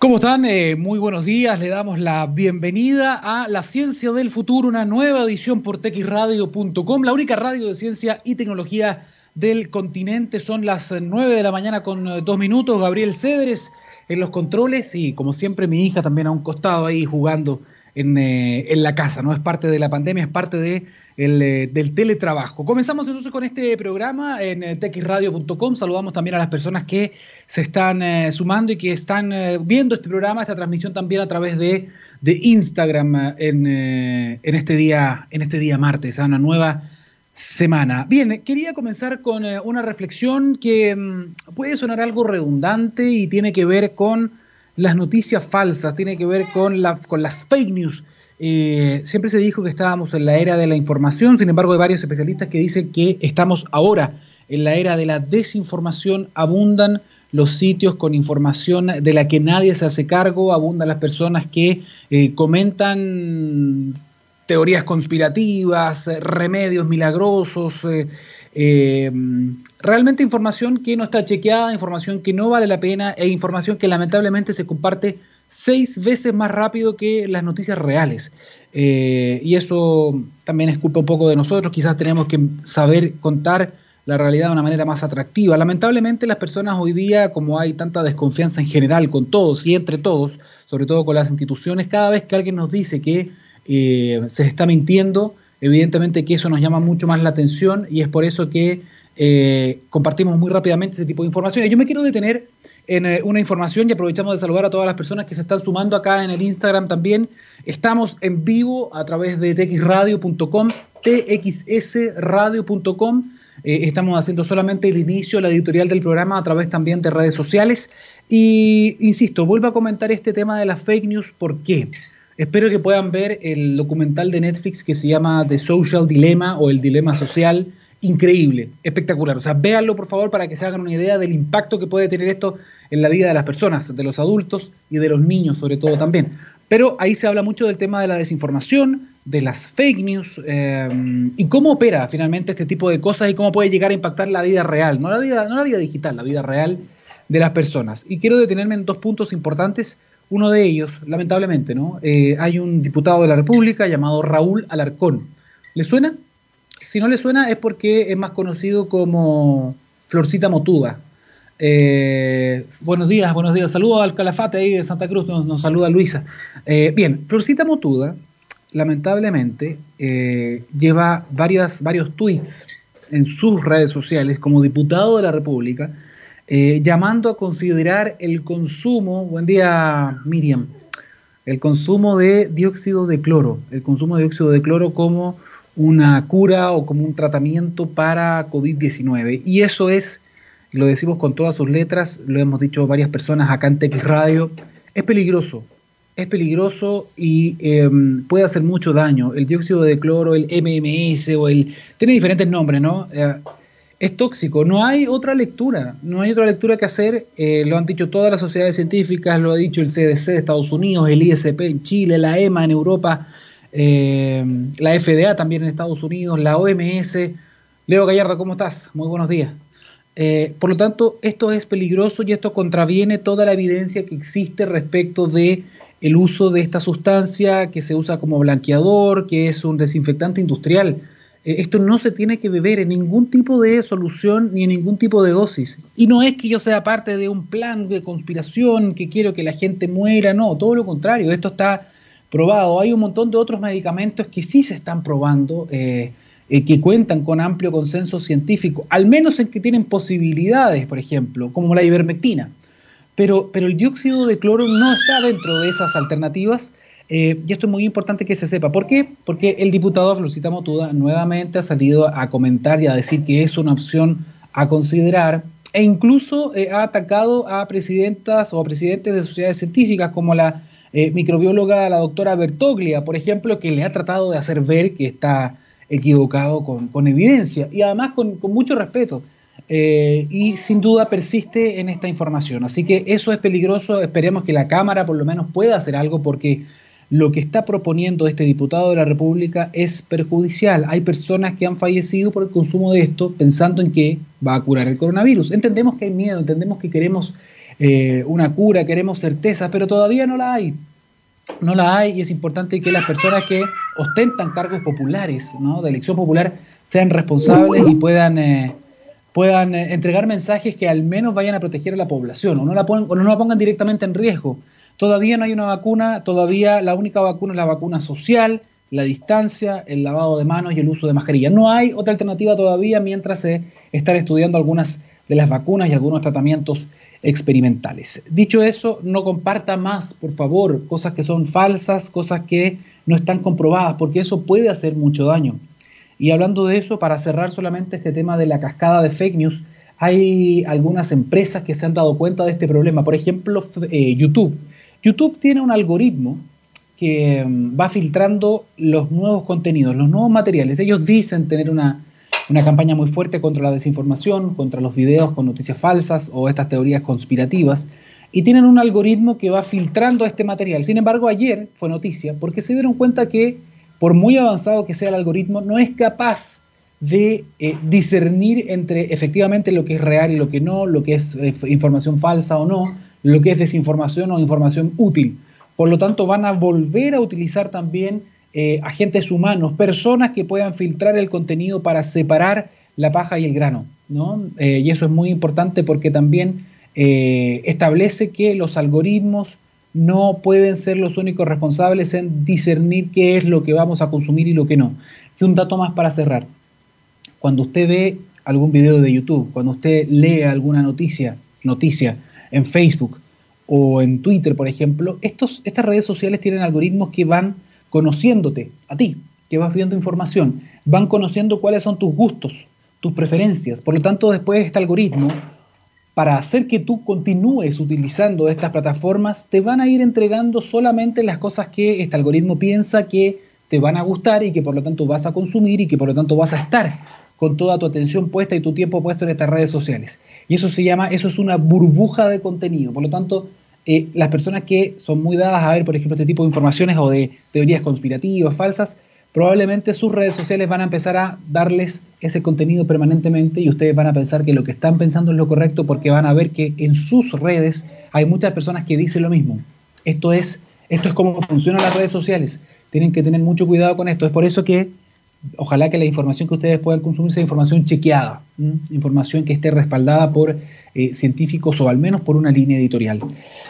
¿Cómo están? Eh, muy buenos días. Le damos la bienvenida a La Ciencia del Futuro, una nueva edición por texradio.com, la única radio de ciencia y tecnología del continente. Son las 9 de la mañana con eh, dos minutos. Gabriel Cedres en los controles y, como siempre, mi hija también a un costado ahí jugando en, eh, en la casa. No es parte de la pandemia, es parte de el, eh, del teletrabajo. Comenzamos entonces con este programa en eh, texradio.com. Saludamos también a las personas que se están eh, sumando y que están viendo este programa, esta transmisión también a través de, de Instagram en, en, este día, en este día martes, a una nueva semana. Bien, quería comenzar con una reflexión que mm, puede sonar algo redundante y tiene que ver con las noticias falsas, tiene que ver con, la, con las fake news. Eh, siempre se dijo que estábamos en la era de la información, sin embargo hay varios especialistas que dicen que estamos ahora en la era de la desinformación, abundan los sitios con información de la que nadie se hace cargo, abundan las personas que eh, comentan teorías conspirativas, remedios milagrosos, eh, realmente información que no está chequeada, información que no vale la pena e información que lamentablemente se comparte seis veces más rápido que las noticias reales. Eh, y eso también es culpa un poco de nosotros, quizás tenemos que saber contar la realidad de una manera más atractiva. Lamentablemente las personas hoy día, como hay tanta desconfianza en general con todos y entre todos, sobre todo con las instituciones, cada vez que alguien nos dice que eh, se está mintiendo, evidentemente que eso nos llama mucho más la atención y es por eso que eh, compartimos muy rápidamente ese tipo de información. Yo me quiero detener en eh, una información y aprovechamos de saludar a todas las personas que se están sumando acá en el Instagram también. Estamos en vivo a través de txradio.com, txsradio.com. Eh, estamos haciendo solamente el inicio, la editorial del programa a través también de redes sociales. Y insisto, vuelvo a comentar este tema de las fake news. ¿Por qué? Espero que puedan ver el documental de Netflix que se llama The Social Dilemma o El Dilema Social increíble, espectacular. O sea, véanlo por favor para que se hagan una idea del impacto que puede tener esto en la vida de las personas, de los adultos y de los niños sobre todo también. Pero ahí se habla mucho del tema de la desinformación, de las fake news eh, y cómo opera finalmente este tipo de cosas y cómo puede llegar a impactar la vida real, no la vida, no la vida digital, la vida real de las personas. Y quiero detenerme en dos puntos importantes. Uno de ellos, lamentablemente, ¿no? Eh, hay un diputado de la República llamado Raúl Alarcón. ¿Le suena? Si no le suena es porque es más conocido como Florcita Motuda. Eh, buenos días, buenos días. Saludos al Calafate ahí de Santa Cruz, nos, saluda Luisa. Eh, bien, Florcita Motuda, lamentablemente, lleva varias, varios tweets en sus redes sociales como diputado de la República, llamando a considerar el consumo, buen día Miriam, el consumo de dióxido de cloro, el consumo de dióxido de cloro como una cura o como un tratamiento para COVID-19. Y eso es, lo decimos con todas sus letras, lo hemos dicho varias personas acá en TX Radio, es peligroso, es peligroso y em, puede hacer mucho daño. El dióxido de cloro, el MMS o el... Tiene diferentes nombres, ¿no? Eh, es tóxico, no hay otra lectura, no hay otra lectura que hacer, eh, lo han dicho todas las sociedades científicas, lo ha dicho el CDC de Estados Unidos, el ISP en Chile, la EMA en Europa, eh, la FDA también en Estados Unidos, la OMS. Leo Gallardo, ¿cómo estás? Muy buenos días. Eh, por lo tanto, esto es peligroso y esto contraviene toda la evidencia que existe respecto de el uso de esta sustancia que se usa como blanqueador, que es un desinfectante industrial. Eh, esto no se tiene que beber en ningún tipo de solución ni en ningún tipo de dosis. Y no es que yo sea parte de un plan de conspiración que quiero que la gente muera, no, todo lo contrario. Esto está probado. Hay un montón de otros medicamentos que sí se están probando, eh, eh, que cuentan con amplio consenso científico, al menos en que tienen posibilidades, por ejemplo, como la ivermectina. Pero, pero el dióxido de cloro no está dentro de esas alternativas. Eh, y esto es muy importante que se sepa. ¿Por qué? Porque el diputado Florcita Motuda nuevamente ha salido a comentar y a decir que es una opción a considerar e incluso ha atacado a presidentas o a presidentes de sociedades científicas como la eh, microbióloga, la doctora Bertoglia, por ejemplo, que le ha tratado de hacer ver que está equivocado con, evidencia y además con, mucho respeto. Eh, y sin duda persiste en esta información. Así que eso es peligroso. Esperemos que la Cámara por lo menos pueda hacer algo porque lo que está proponiendo este diputado de la República es perjudicial. Hay personas que han fallecido por el consumo de esto pensando en que va a curar el coronavirus. Entendemos que hay miedo, entendemos que queremos eh, una cura, queremos certeza, pero todavía no la hay. No la hay y es importante que las personas que ostentan cargos populares, ¿no? de elección popular, sean responsables y puedan, eh, puedan eh, entregar mensajes que al menos vayan a proteger a la población o no la, o no la pongan directamente en riesgo. Todavía no hay una vacuna, todavía la única vacuna es la vacuna social, la distancia, el lavado de manos y el uso de mascarilla. No hay otra alternativa todavía mientras se están estudiando algunas de las vacunas y algunos tratamientos experimentales. Dicho eso, no comparta más, por favor, cosas que son falsas, cosas que no están comprobadas, porque eso puede hacer mucho daño. Y hablando de eso, para cerrar solamente este tema de la cascada de fake news, hay algunas empresas que se han dado cuenta de este problema. Por ejemplo, eh, YouTube. YouTube tiene un algoritmo que mm, va filtrando los nuevos contenidos, los nuevos materiales. Ellos dicen tener una, una campaña muy fuerte contra la desinformación, contra los videos con noticias falsas o estas teorías conspirativas, y tienen un algoritmo que va filtrando este material. Sin embargo, ayer fue noticia porque se dieron cuenta que, por muy avanzado que sea el algoritmo, no es capaz de eh, discernir entre efectivamente lo que es real y lo que no, lo que es eh, información falsa o no, lo que es desinformación o información útil. Por lo tanto, van a volver a utilizar también eh, agentes humanos, personas que puedan filtrar el contenido para separar la paja y el grano. ¿no? Eh, y eso es muy importante porque también eh, establece que los algoritmos no pueden ser los únicos responsables en discernir qué es lo que vamos a consumir y lo que no. Y un dato más para cerrar. Cuando usted ve algún video de YouTube, cuando usted lee alguna noticia, noticia en Facebook, o en Twitter, por ejemplo, estos, estas redes sociales tienen algoritmos que van conociéndote a ti, que vas viendo información, van conociendo cuáles son tus gustos, tus preferencias. Por lo tanto, después este algoritmo, para hacer que tú continúes utilizando estas plataformas, te van a ir entregando solamente las cosas que este algoritmo piensa que te van a gustar y que por lo tanto vas a consumir y que por lo tanto vas a estar con toda tu atención puesta y tu tiempo puesto en estas redes sociales. Y eso se llama, eso es una burbuja de contenido. Por lo tanto, eh, las personas que son muy dadas a ver, por ejemplo, este tipo de informaciones o de teorías conspirativas, falsas, probablemente sus redes sociales van a empezar a darles ese contenido permanentemente y ustedes van a pensar que lo que están pensando es lo correcto porque van a ver que en sus redes hay muchas personas que dicen lo mismo. Esto es, esto es cómo funcionan las redes sociales. Tienen que tener mucho cuidado con esto. Es por eso que ojalá que la información que ustedes puedan consumir sea información chequeada, información que esté respaldada por eh, científicos o al menos por una línea editorial.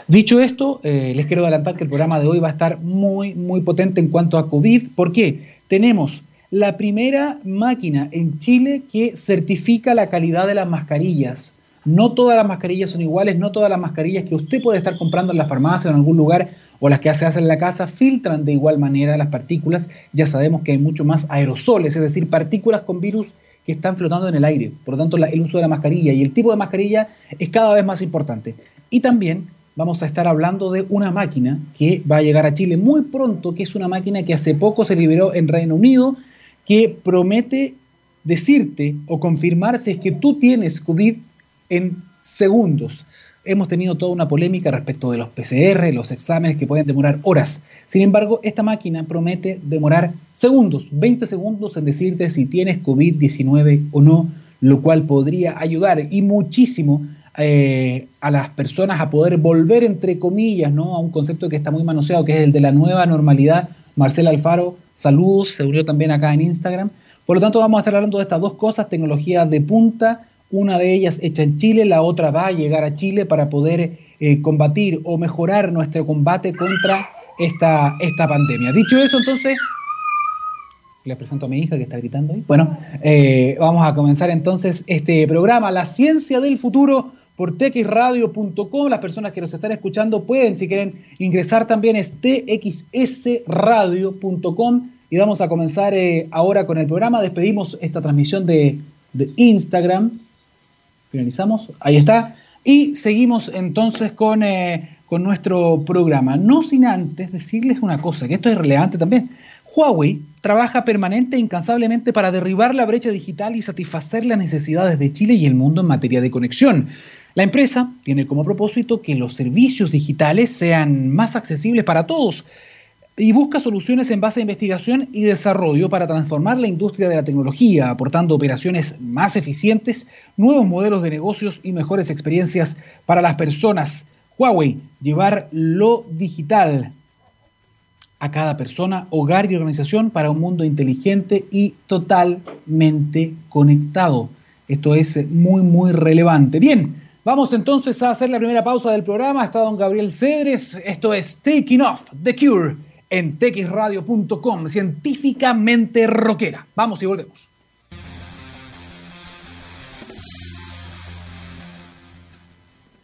Dicho esto, eh, les quiero adelantar que el programa de hoy va a estar muy, muy potente en cuanto a COVID. ¿Por qué? Tenemos la primera máquina en Chile que certifica la calidad de las mascarillas. No todas las mascarillas son iguales, no todas las mascarillas que usted puede estar comprando en la farmacia o en algún lugar o las que se hacen en la casa filtran de igual manera las partículas. Ya sabemos que hay mucho más aerosoles, es decir, partículas con virus que están flotando en el aire. Por lo tanto, el uso de la mascarilla y el tipo de mascarilla es cada vez más importante. Y también vamos a estar hablando de una máquina que va a llegar a Chile muy pronto, que es una máquina que hace poco se liberó en Reino Unido, que promete decirte o confirmar si es que tú tienes COVID en segundos. Hemos tenido toda una polémica respecto de los PCR, los exámenes que pueden demorar horas. Sin embargo, esta máquina promete demorar segundos, 20 segundos en decirte si tienes COVID-19 o no, lo cual podría ayudar y muchísimo eh, a las personas a poder volver, entre comillas, ¿no? a un concepto que está muy manoseado, que es el de la nueva normalidad. Marcela Alfaro, saludos, se unió también acá en Instagram. Por lo tanto, vamos a estar hablando de estas dos cosas, tecnología de punta, una de ellas hecha en Chile, la otra va a llegar a Chile para poder eh, combatir o mejorar nuestro combate contra esta, esta pandemia. Dicho eso, entonces, les presento a mi hija que está gritando ahí. Bueno, eh, vamos a comenzar entonces este programa, La Ciencia del Futuro por txradio.com. Las personas que nos están escuchando pueden, si quieren, ingresar también es txsradio.com y vamos a comenzar eh, ahora con el programa. Despedimos esta transmisión de, Instagram. Finalizamos. Ahí está. Y seguimos entonces con, eh, con nuestro programa. No sin antes decirles una cosa, que esto es relevante también. Huawei trabaja permanente e incansablemente para derribar la brecha digital y satisfacer las necesidades de Chile y el mundo en materia de conexión. La empresa tiene como propósito que los servicios digitales sean más accesibles para todos. Y busca soluciones en base a investigación y desarrollo para transformar la industria de la tecnología, aportando operaciones más eficientes, nuevos modelos de negocios y mejores experiencias para las personas. Huawei, llevar lo digital a cada persona, hogar y organización para un mundo inteligente y totalmente conectado. Esto es muy, muy relevante. Bien, vamos entonces a hacer la primera pausa del programa. Está don Gabriel Cedres. Esto es Taking Off, The Cure en texradio.com, científicamente rockera. Vamos y volvemos.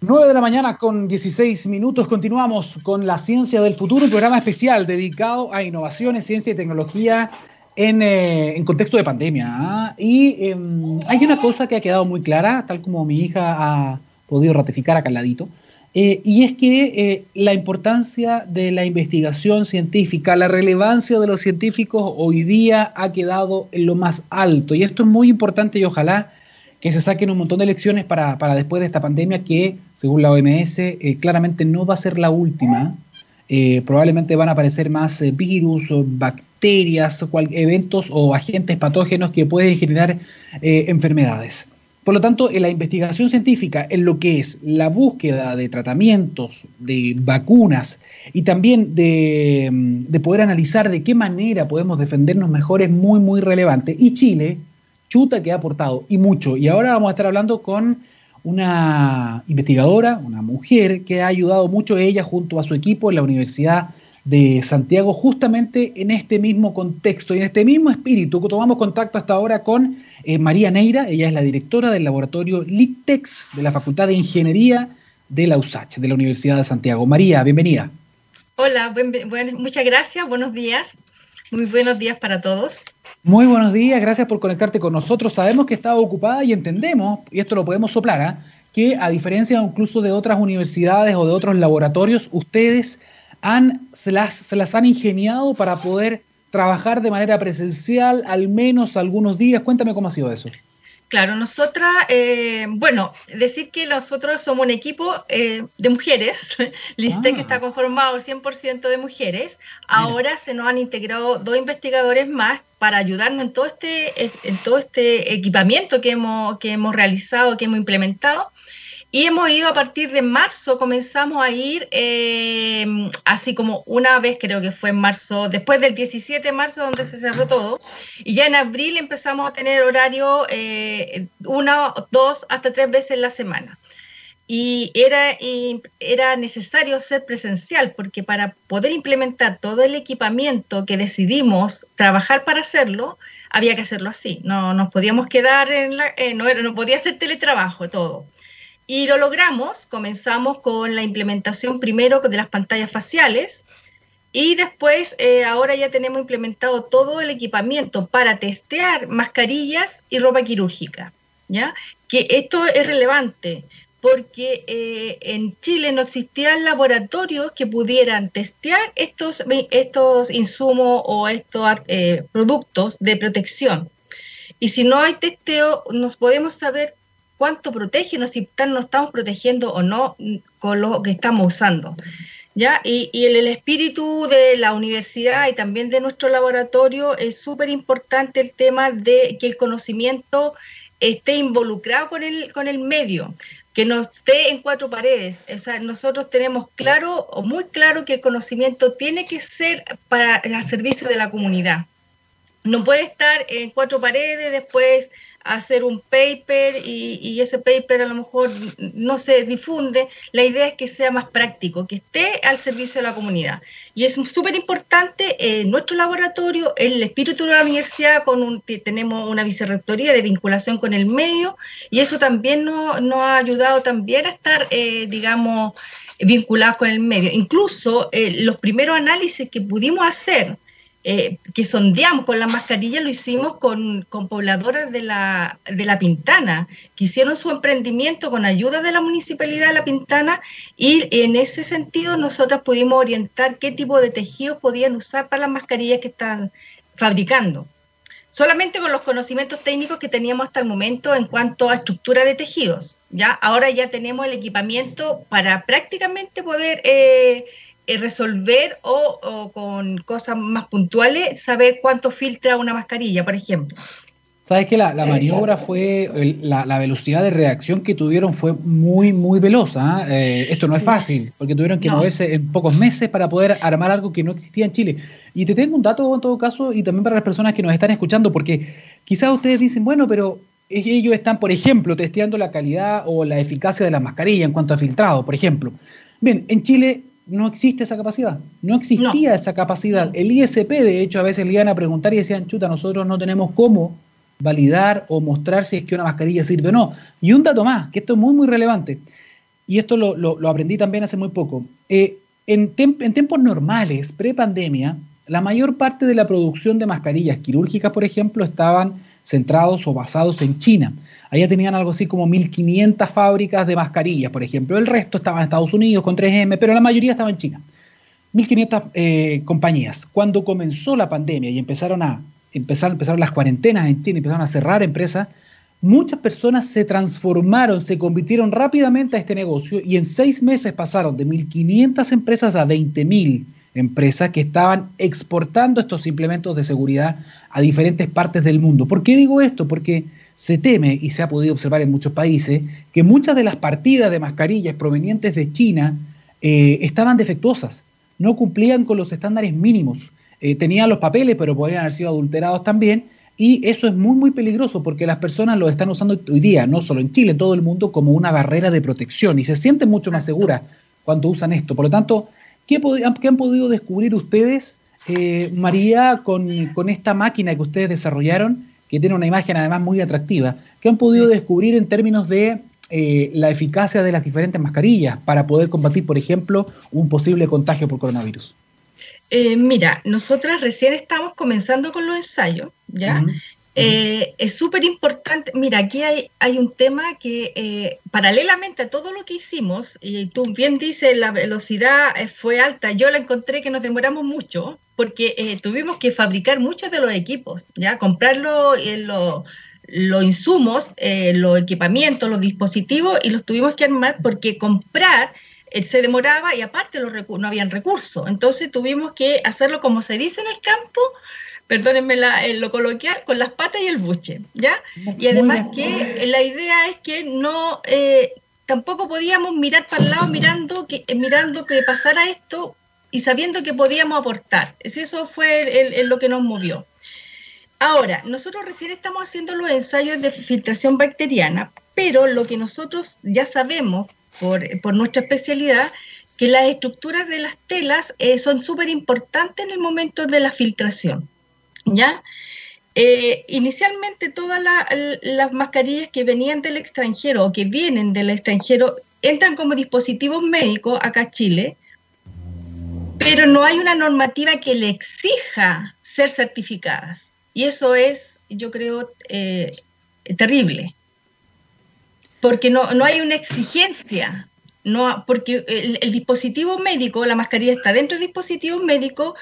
9 de la mañana con 16 minutos. Continuamos con la ciencia del futuro, un programa especial dedicado a innovaciones, ciencia y tecnología en, eh, contexto de pandemia. ¿ah? Y em, hay una cosa que ha quedado muy clara, tal como mi hija ha podido ratificar acá al ladito, eh, y es que eh, la importancia de la investigación científica, la relevancia de los científicos hoy día ha quedado en lo más alto. Y esto es muy importante y ojalá que se saquen un montón de lecciones para, después de esta pandemia que, según la OMS, eh, claramente no va a ser la última. probablemente van a aparecer más virus, o bacterias, eventos o agentes patógenos que pueden generar enfermedades. Por lo tanto, en la investigación científica, en lo que es la búsqueda de tratamientos, de vacunas y también de, poder analizar de qué manera podemos defendernos mejor es muy, muy relevante. Y Chile, chuta que ha aportado y mucho. Y ahora vamos a estar hablando con una investigadora, una mujer que ha ayudado mucho ella junto a su equipo en la Universidad de Santiago, justamente en este mismo contexto y en este mismo espíritu. Tomamos contacto hasta ahora con eh, María Neira, ella es la directora del laboratorio LICTEX de la Facultad de Ingeniería de la USACH, de la Universidad de Santiago. María, bienvenida. Hola, muchas gracias, buenos días. Muy buenos días para todos. Muy buenos días, gracias por conectarte con nosotros. Sabemos que estaba ocupada y entendemos, y esto lo podemos soplar, ¿ah? que a diferencia incluso de otras universidades o de otros laboratorios, ustedes se, las, se las han ingeniado para poder trabajar de manera presencial al menos algunos días. Cuéntame cómo ha sido eso. Claro, nosotras, eh, bueno, decir que nosotros somos un equipo eh, de mujeres, Listec que está conformado 100% de mujeres, ahora se nos han integrado dos investigadores más para ayudarnos en todo este, en todo este equipamiento que hemos, que hemos realizado, que hemos implementado. Y hemos ido a partir de marzo, comenzamos a ir eh, así como una vez, creo que fue en marzo, después del 17 de marzo donde se cerró todo, y ya en abril empezamos a tener horario eh, una, dos, hasta tres veces en la semana. Y era, y era necesario ser presencial porque para poder implementar todo el equipamiento que decidimos trabajar para hacerlo, había que hacerlo así. No nos podíamos quedar en la... Eh, no, no podía ser teletrabajo todo. Y lo logramos, comenzamos con la implementación primero de las pantallas faciales y después eh, ahora ya tenemos implementado todo el equipamiento para testear mascarillas y ropa quirúrgica. ¿ya? Que esto es relevante porque eh, en Chile no existían laboratorios que pudieran testear estos, estos insumos o estos eh, productos de protección. Y si no hay testeo, nos podemos saber cuánto protege, no si nos estamos protegiendo o no con lo que estamos usando. ¿Ya? Y, y el, el, espíritu de la universidad y también de nuestro laboratorio es súper importante el tema de que el conocimiento esté involucrado con el, con el medio, que no esté en cuatro paredes. O sea, nosotros tenemos claro, o muy claro, que el conocimiento tiene que ser para el servicio de la comunidad. No puede estar en cuatro paredes, después hacer un paper y, ese paper a lo mejor no se difunde. La idea es que sea más práctico, que esté al servicio de la comunidad. Y es súper importante en nuestro laboratorio, el espíritu de la universidad, con un, tenemos una vicerrectoría de vinculación con el medio y eso también nos, ha ayudado también a estar, eh, digamos, vinculados con el medio. Incluso eh, los primeros análisis que pudimos hacer eh, que sondeamos con la mascarilla lo hicimos con, con pobladoras de la, de la Pintana, que hicieron su emprendimiento con ayuda de la Municipalidad de La Pintana y en ese sentido nosotros pudimos orientar qué tipo de tejidos podían usar para las mascarillas que están fabricando. Solamente con los conocimientos técnicos que teníamos hasta el momento en cuanto a estructura de tejidos. ¿ya? Ahora ya tenemos el equipamiento para prácticamente poder eh, eh, resolver o, con cosas más puntuales saber cuánto filtra una mascarilla, por ejemplo. Sabes que la, maniobra fue, la, velocidad de reacción que tuvieron fue muy, muy veloz. ¿ah? Eh, esto no es fácil, porque tuvieron que moverse en pocos meses para poder armar algo que no existía en Chile. Y te tengo un dato en todo caso, y también para las personas que nos están escuchando, porque quizás ustedes dicen, bueno, pero ellos están, por ejemplo, testeando la calidad o la eficacia de la mascarilla en cuanto a filtrado, por ejemplo. Bien, en Chile no existe esa capacidad, no existía esa capacidad. El ISP, de hecho, a veces le iban a preguntar y decían, chuta, nosotros no tenemos cómo validar o mostrar si es que una mascarilla sirve o no. Y un dato más, que esto es muy, muy relevante, y esto lo, aprendí también hace muy poco. Eh, en, en, tiempos normales, pre-pandemia, la mayor parte de la producción de mascarillas quirúrgicas, por ejemplo, estaban centrados o basados en China. Allá tenían algo así como 1.500 fábricas de mascarillas, por ejemplo. El resto estaba en Estados Unidos con 3M, pero la mayoría estaba en China. 1.500 eh, compañías. Cuando comenzó la pandemia y empezaron a empezaron, empezaron las cuarentenas en China, empezaron a cerrar empresas, muchas personas se transformaron, se convirtieron rápidamente a este negocio y en seis meses pasaron de 1.500 empresas a 20.000 empresas que estaban exportando estos implementos de seguridad a diferentes partes del mundo. ¿Por qué digo esto? Porque se teme, y se ha podido observar en muchos países, que muchas de las partidas de mascarillas provenientes de China eh, estaban defectuosas, no cumplían con los estándares mínimos. Eh, tenían los papeles, pero podrían haber sido adulterados también. Y eso es muy, muy peligroso porque las personas lo están usando hoy día, no solo en Chile, en todo el mundo, como una barrera de protección y se sienten mucho más seguras cuando usan esto. Por lo tanto, ¿qué, han podido descubrir ustedes, eh, María, con, esta máquina que ustedes desarrollaron, que tiene una imagen además muy atractiva? ¿Qué han podido descubrir en términos de eh, la eficacia de las diferentes mascarillas para poder combatir, por ejemplo, un posible contagio por coronavirus? Eh, mira, nosotras recién estamos comenzando con los ensayos, ¿ya? Eh, es súper importante, mira, aquí hay, hay un tema que eh, paralelamente a todo lo que hicimos, y tú bien dices, la velocidad fue alta, yo la encontré que nos demoramos mucho, porque tuvimos que fabricar muchos de los equipos, ¿ya? Comprar los insumos, los equipamientos, los dispositivos, y los tuvimos que armar porque comprar se demoraba y aparte los no habían recursos. Entonces tuvimos que hacerlo como se dice en el campo, perdónenme la, lo coloquial, con las patas y el buche, ¿ya? Y además que la idea es que no, eh, tampoco podíamos mirar para el lado mirando que, eh, mirando que pasara esto y sabiendo que podíamos aportar. Eso fue lo que nos movió. Ahora, nosotros recién estamos haciendo los ensayos de filtración bacteriana, pero lo que nosotros ya sabemos por, nuestra especialidad, que las estructuras de las telas eh, son súper importantes en el momento de la filtración. ¿Ya? Eh, inicialmente todas las mascarillas que venían del extranjero o que vienen del extranjero entran como dispositivos médicos acá a Chile, pero no hay una normativa que le exija ser certificadas. Y eso es, yo creo, eh, terrible porque no, no hay una exigencia, no, porque el, dispositivo médico, la mascarilla está dentro del dispositivo médico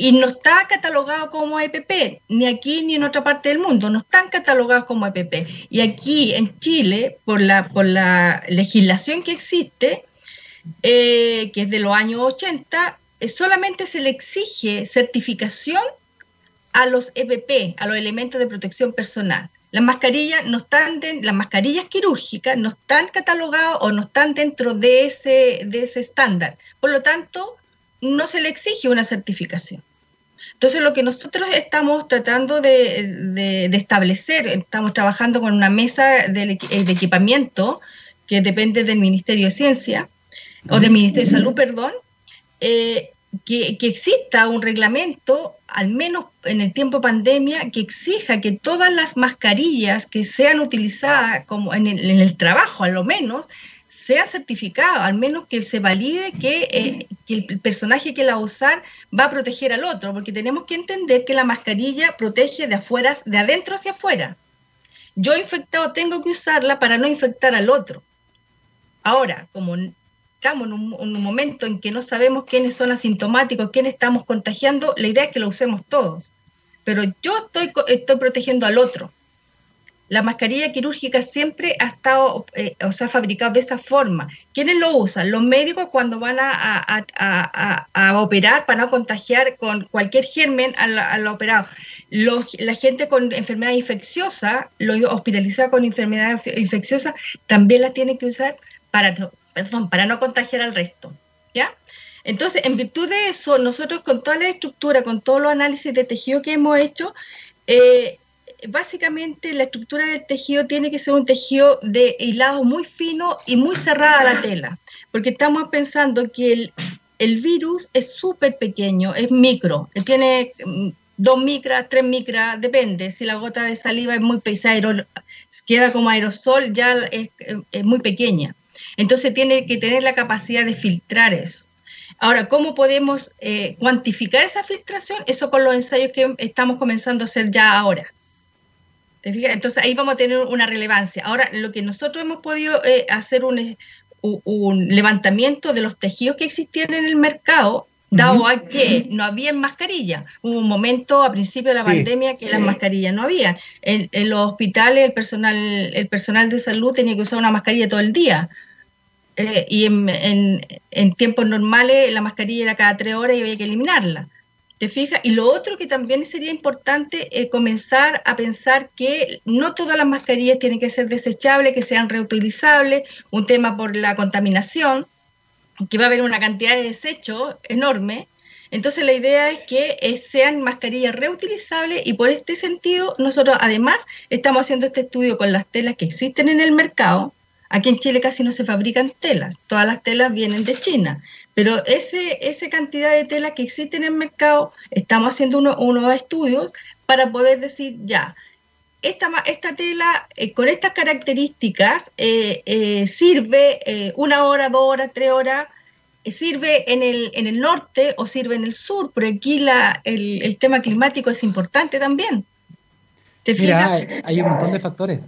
y no está catalogado como EPP, ni aquí ni en otra parte del mundo, no están catalogados como EPP. Y aquí en Chile, por la, por la legislación que existe, eh, que es de los años 80, eh, solamente se le exige certificación a los EPP, a los elementos de protección personal. Las mascarillas no están las mascarillas quirúrgicas no están catalogadas o no están dentro de ese, de ese estándar. Por lo tanto, no se le exige una certificación. Entonces, lo que nosotros estamos tratando de, establecer, estamos trabajando con una mesa de, equipamiento que depende del Ministerio de Ciencia, o del Ministerio de Salud, perdón, eh, que, exista un reglamento, al menos en el tiempo pandemia, que exija que todas las mascarillas que sean utilizadas como en el, trabajo, a lo menos, sean certificadas, al menos que se valide que, eh, que, el personaje que la va a usar va a proteger al otro, porque tenemos que entender que la mascarilla protege de afuera, de adentro hacia afuera. Yo infectado tengo que usarla para no infectar al otro. Ahora, como estamos en un, momento en que no sabemos quiénes son asintomáticos, quiénes estamos contagiando, la idea es que lo usemos todos. Pero yo estoy, estoy protegiendo al otro. La mascarilla quirúrgica siempre ha estado, eh, o sea, fabricado de esa forma. ¿Quiénes lo usan? Los médicos cuando van a, operar para no contagiar con cualquier germen al, operado. la gente con enfermedad infecciosa, lo hospitalizada con enfermedad infecciosa, también la tiene que usar para, perdón, para no contagiar al resto. ¿Ya? Entonces, en virtud de eso, nosotros con toda la estructura, con todos los análisis de tejido que hemos hecho, eh, básicamente la estructura del tejido tiene que ser un tejido de hilado muy fino y muy cerrada la tela, porque estamos pensando que el, virus es súper pequeño, es micro, tiene mm, dos micras, tres micras, depende, si la gota de saliva es muy pesada, queda como aerosol, ya es, muy pequeña. Entonces tiene que tener la capacidad de filtrar eso. Ahora, ¿cómo podemos eh, cuantificar esa filtración? Eso con los ensayos que estamos comenzando a hacer ya ahora. Entonces ahí vamos a tener una relevancia. Ahora, lo que nosotros hemos podido eh, hacer un, un, levantamiento de los tejidos que existían en el mercado, dado a que no había mascarilla. Hubo un momento a principio de la pandemia que las mascarillas no había. En, los hospitales el personal, el personal de salud tenía que usar una mascarilla todo el día eh, y en, tiempos normales la mascarilla era cada tres horas y había que eliminarla. ¿Te fijas? Y lo otro que también sería importante es comenzar a pensar que no todas las mascarillas tienen que ser desechables, que sean reutilizables, un tema por la contaminación, que va a haber una cantidad de desechos enorme. Entonces la idea es que eh, sean mascarillas reutilizables y por este sentido nosotros además estamos haciendo este estudio con las telas que existen en el mercado, Aquí en Chile casi no se fabrican telas, todas las telas vienen de China, pero ese, esa cantidad de telas que existe en el mercado, estamos haciendo unos estudios para poder decir, ya, esta, esta tela eh, con estas características eh, eh, sirve una hora, dos horas, tres horas, sirve en el, en el norte o sirve en el sur, pero aquí la, el, tema climático es importante también. ¿Te Mira, hay un montón de factores.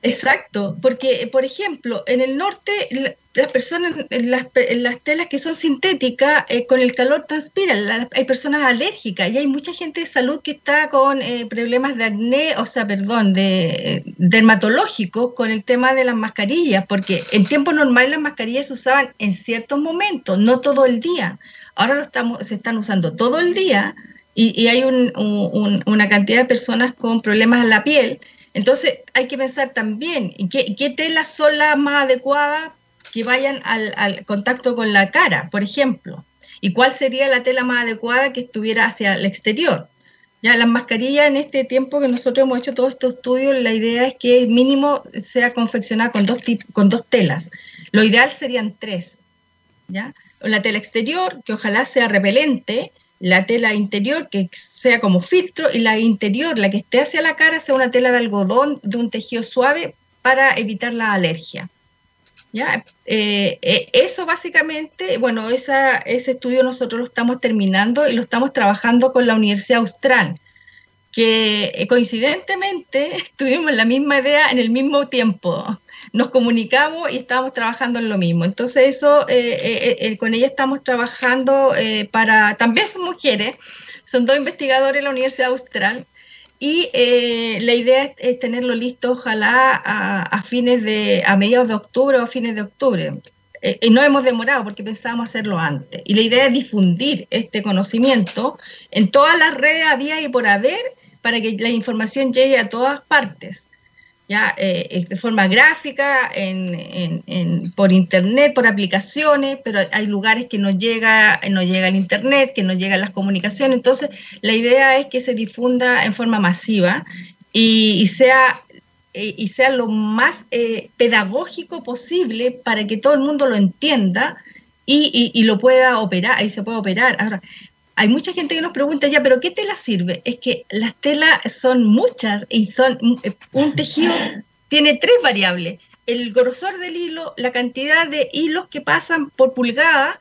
Exacto, porque, por ejemplo, en el norte las personas, las, las telas que son sintéticas, eh, con el calor transpiran, hay personas alérgicas y hay mucha gente de salud que está con eh, problemas de acné, o sea, perdón, de dermatológicos con el tema de las mascarillas, porque en tiempo normal las mascarillas se usaban en ciertos momentos, no todo el día. Ahora lo estamos, se están usando todo el día y, hay una cantidad de personas con problemas en la piel entonces hay que pensar también qué, qué telas son las más adecuadas que vayan al, contacto con la cara, por ejemplo, y cuál sería la tela más adecuada que estuviera hacia el exterior. Ya las mascarillas en este tiempo que nosotros hemos hecho todos estos estudios, la idea es que mínimo sea confeccionada con dos, con dos telas. Lo ideal serían tres. ¿ya? La tela exterior, que ojalá sea repelente, la tela interior que sea como filtro y la interior, la que esté hacia la cara, sea una tela de algodón de un tejido suave para evitar la alergia. ¿Ya? Eh, eh, eso básicamente, bueno, esa, ese estudio nosotros lo estamos terminando y lo estamos trabajando con la Universidad Austral, que eh, coincidentemente tuvimos la misma idea en el mismo tiempo nos comunicamos y estábamos trabajando en lo mismo. Entonces eso, eh, eh, eh, con ella estamos trabajando para, también son mujeres, son dos investigadores en la Universidad Austral y la idea es, tenerlo listo ojalá a, fines de, a mediados de octubre o a fines de octubre. y no hemos demorado porque pensábamos hacerlo antes. Y la idea es difundir este conocimiento en todas las redes había y por haber para que la información llegue a todas partes ya eh, de forma gráfica, en, por internet, por aplicaciones, pero hay lugares que no llega, no llega el internet, que no llegan las comunicaciones. Entonces, la idea es que se difunda en forma masiva y, sea eh, y sea lo más eh, pedagógico posible para que todo el mundo lo entienda y, y, lo pueda operar y se pueda operar. Ahora, hay mucha gente que nos pregunta ya, pero ¿qué tela sirve? Es que las telas son muchas y son eh, un tejido tiene tres variables: el grosor del hilo, la cantidad de hilos que pasan por pulgada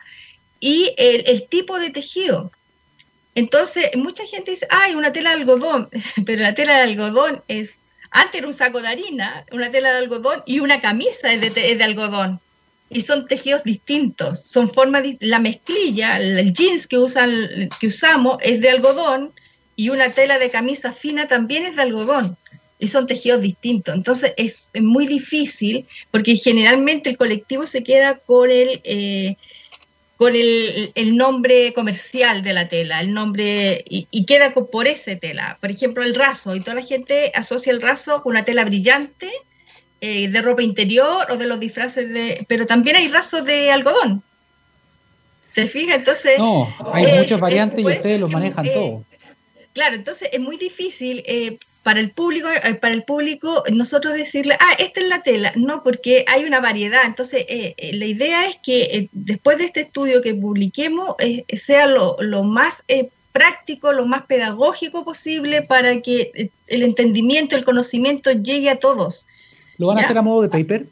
y el, tipo de tejido. Entonces, mucha gente dice, ay, una tela de algodón, pero la tela de algodón es, antes era un saco de harina, una tela de algodón y una camisa es de algodón y son tejidos distintos, son formas, la mezclilla, el jeans que, usan, que usamos es de algodón y una tela de camisa fina también es de algodón. y son tejidos distintos. Entonces es, muy difícil porque generalmente el colectivo se queda con el, eh, con el, nombre comercial de la tela, el nombre y, queda por ese tela. Por ejemplo, el raso y toda la gente asocia el raso con una tela brillante eh, de ropa interior o de los disfraces de... Pero también hay rasos de algodón. ¿Te fijas? Entonces... No, hay eh, muchas variantes y ustedes los manejan todo. Claro, entonces es muy difícil para el público, eh, para el público, nosotros decirle, ah, esta es la tela, no, porque hay una variedad. Entonces, eh, eh, la idea es que después de este estudio que publiquemos, sea lo, más práctico, lo más pedagógico posible para que el entendimiento, el conocimiento llegue a todos. ¿Lo van a hacer a modo de paper?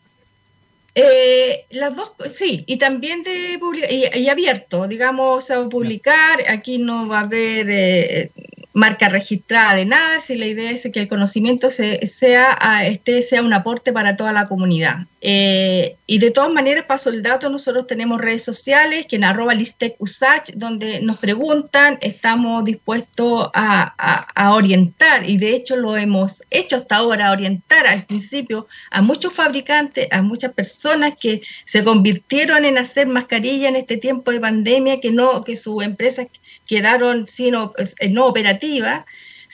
las dos, sí, y también de y, y, abierto, digamos, se va a publicar, aquí no va a haber marca registrada de nada, si la idea es que el conocimiento sea, este, sea un aporte para toda la comunidad. Eh, y de todas maneras, paso el dato, nosotros tenemos redes sociales, que en arroba listecusach, donde nos preguntan, estamos dispuestos a, a, orientar, y de hecho lo hemos hecho hasta ahora, orientar al principio a muchos fabricantes, a muchas personas que se convirtieron en hacer mascarilla en este tiempo de pandemia, que no, que sus empresas quedaron sin, eh, no operativas,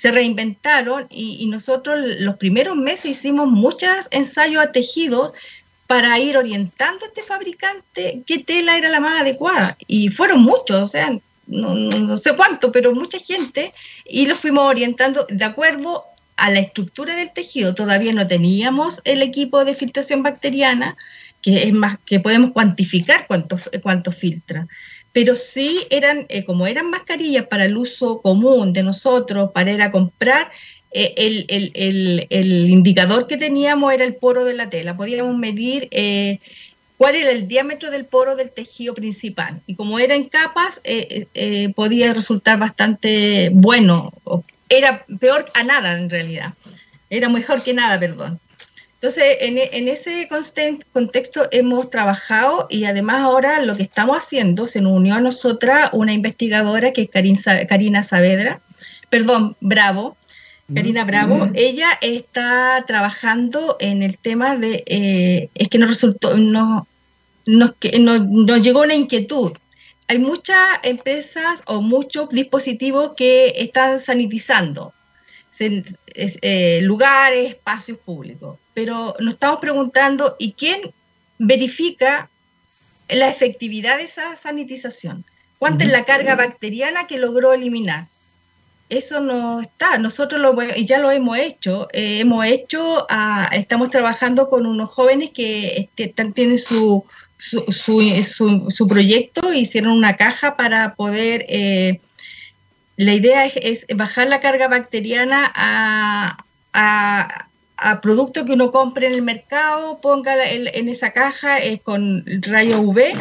se reinventaron y, nosotros los primeros meses hicimos muchos ensayos a tejidos para ir orientando a este fabricante qué tela era la más adecuada. Y fueron muchos, o sea, no, sé cuánto, pero mucha gente, y lo fuimos orientando de acuerdo a la estructura del tejido. Todavía no teníamos el equipo de filtración bacteriana, que es más, que podemos cuantificar cuánto, cuánto filtra pero sí eran, eh, como eran mascarillas para el uso común de nosotros, para ir a comprar, eh, el, indicador que teníamos era el poro de la tela. Podíamos medir eh, cuál era el diámetro del poro del tejido principal. Y como era en capas, podía resultar bastante bueno. Era peor a nada en realidad. Era mejor que nada, perdón. Entonces, en, ese contexto hemos trabajado y además ahora lo que estamos haciendo, se nos unió a nosotras una investigadora que es Karina Saavedra, perdón, Bravo, Karina Bravo, ella está trabajando en el tema de, eh, es que nos resultó, nos, nos, nos llegó una inquietud. Hay muchas empresas o muchos dispositivos que están sanitizando eh, lugares, espacios públicos pero nos estamos preguntando, ¿y quién verifica la efectividad de esa sanitización? ¿Cuánta es la carga bacteriana que logró eliminar? Eso no está. Nosotros lo, ya lo hemos hecho. Eh, hemos hecho, ah, estamos trabajando con unos jóvenes que este, tienen su, su, proyecto, hicieron una caja para poder... Eh, la idea es, bajar la carga bacteriana a, a producto que uno compre en el mercado, ponga en esa caja con rayo UV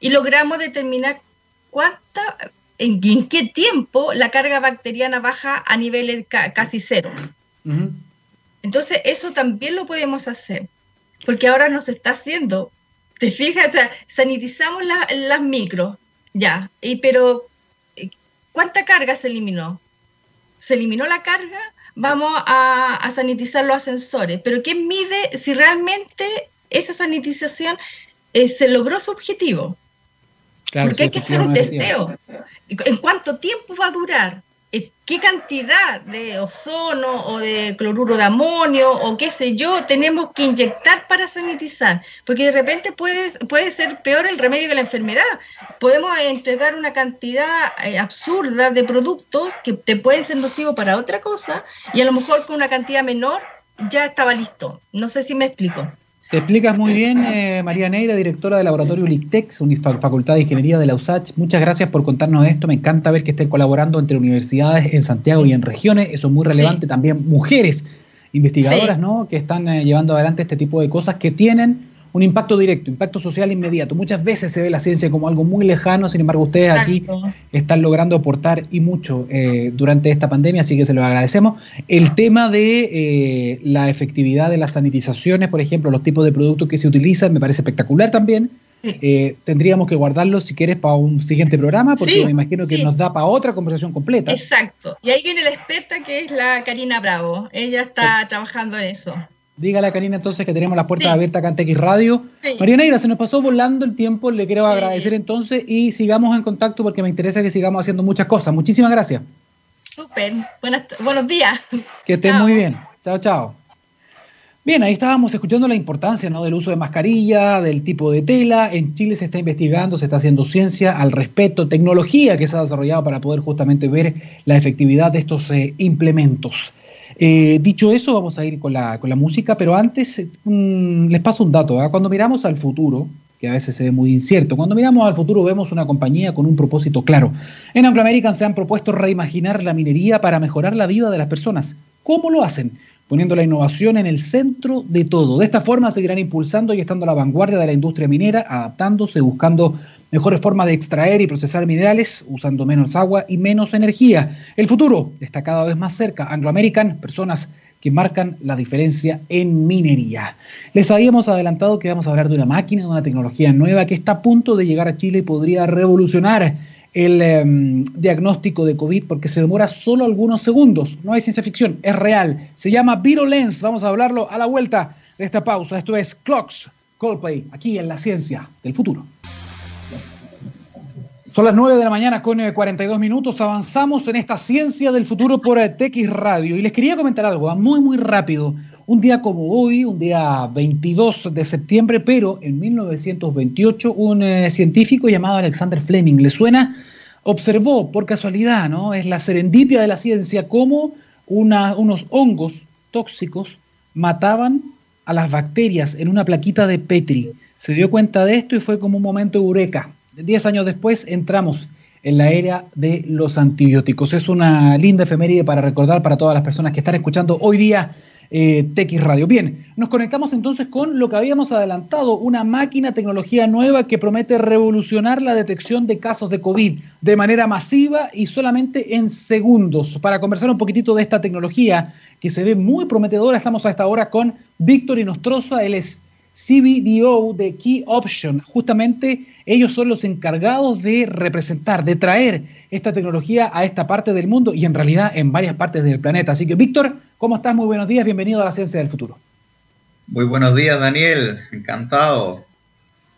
y logramos determinar cuánta, en, qué tiempo la carga bacteriana baja a niveles casi cero. Entonces, eso también lo podemos hacer, porque ahora nos está haciendo, te fijas, sanitizamos las micros, ya, y, pero eh, ¿cuánta carga se eliminó? ¿Se eliminó la carga? vamos a, sanitizar los ascensores, pero ¿quién mide si realmente esa sanitización eh, se logró su objetivo? Porque hay que hacer un testeo. ¿En cuánto tiempo va a durar? Eh, qué cantidad de ozono o de cloruro de amonio o qué sé yo tenemos que inyectar para sanitizar, porque de repente puede, puede ser peor el remedio que la enfermedad. Podemos entregar una cantidad eh, absurda de productos que te pueden ser nocivos para otra cosa y a lo mejor con una cantidad menor ya estaba listo. No sé si me explico. Te explicas muy bien, eh, María Neira, directora del laboratorio LICTEX, Facultad de Ingeniería de la USACH. Muchas gracias por contarnos esto. Me encanta ver que estén colaborando entre universidades en Santiago y en regiones. Eso es muy relevante. También mujeres investigadoras, ¿no? Que están eh, llevando adelante este tipo de cosas que tienen un impacto directo, impacto social inmediato. Muchas veces se ve la ciencia como algo muy lejano, sin embargo ustedes aquí están logrando aportar y mucho eh, durante esta pandemia, así que se lo agradecemos. El tema de eh, la efectividad de las sanitizaciones, por ejemplo, los tipos de productos que se utilizan, me parece espectacular también. eh, tendríamos que guardarlo si quieres para un siguiente programa, porque me imagino que nos da para otra conversación completa. Exacto. Y ahí viene la experta que es la Karina Bravo. Ella está trabajando en eso. Dígale a Karina entonces que tenemos las puertas abiertas acá en TX Radio. María Negra, se nos pasó volando el tiempo, le quiero agradecer entonces y sigamos en contacto porque me interesa que sigamos haciendo muchas cosas. Muchísimas gracias. Súper, buenos días. Que estén muy bien. Chao, chao. Bien, ahí estábamos escuchando la importancia ¿no? del uso de mascarilla, del tipo de tela. En Chile se está investigando, se está haciendo ciencia al respecto, tecnología que se ha desarrollado para poder justamente ver la efectividad de estos eh, implementos. Eh, dicho eso, vamos a ir con la, con la música, pero antes mm, les paso un dato. ¿ah? Cuando miramos al futuro, que a veces se ve muy incierto, cuando miramos al futuro vemos una compañía con un propósito claro. En Anglo American se han propuesto reimaginar la minería para mejorar la vida de las personas. ¿Cómo lo hacen? poniendo la innovación en el centro de todo. De esta forma seguirán impulsando y estando a la vanguardia de la industria minera, adaptándose, buscando mejores formas de extraer y procesar minerales, usando menos agua y menos energía. El futuro está cada vez más cerca. Anglo American, personas que marcan la diferencia en minería. Les habíamos adelantado que vamos a hablar de una máquina, de una tecnología nueva que está a punto de llegar a Chile y podría revolucionar el em, diagnóstico de COVID porque se demora solo algunos segundos. No hay ciencia ficción, es real. Se llama ViroLens. Vamos a hablarlo a la vuelta de esta pausa. Esto es Clocks Coldplay, aquí en la ciencia del futuro. Son las 9 de la mañana con 42 eh, minutos. Avanzamos en esta ciencia del futuro por eh, TX Radio. Y les quería comentar algo ah, muy, muy rápido. Un día como hoy, un día 22 de septiembre, pero en 1928, un eh, científico llamado Alexander Fleming, ¿le suena? Observó por casualidad, ¿no? Es la serendipia de la ciencia, cómo unos hongos tóxicos mataban a las bacterias en una plaquita de Petri. Se dio cuenta de esto y fue como un momento eureka. Diez años después entramos en la era de los antibióticos. Es una linda efeméride para recordar para todas las personas que están escuchando hoy día eh, TX Radio. Bien, nos conectamos entonces con lo que habíamos adelantado, una máquina tecnología nueva que promete revolucionar la detección de casos de COVID de manera masiva y solamente en segundos. Para conversar un poquitito de esta tecnología que se ve muy prometedora, estamos a esta hora con Víctor Inostroza, él es CBDO de Key Option. Justamente ellos son los encargados de representar, de traer esta tecnología a esta parte del mundo y en realidad en varias partes del planeta. Así que, Víctor, ¿cómo estás? Muy buenos días, bienvenido a la Ciencia del Futuro. Muy buenos días, Daniel, encantado.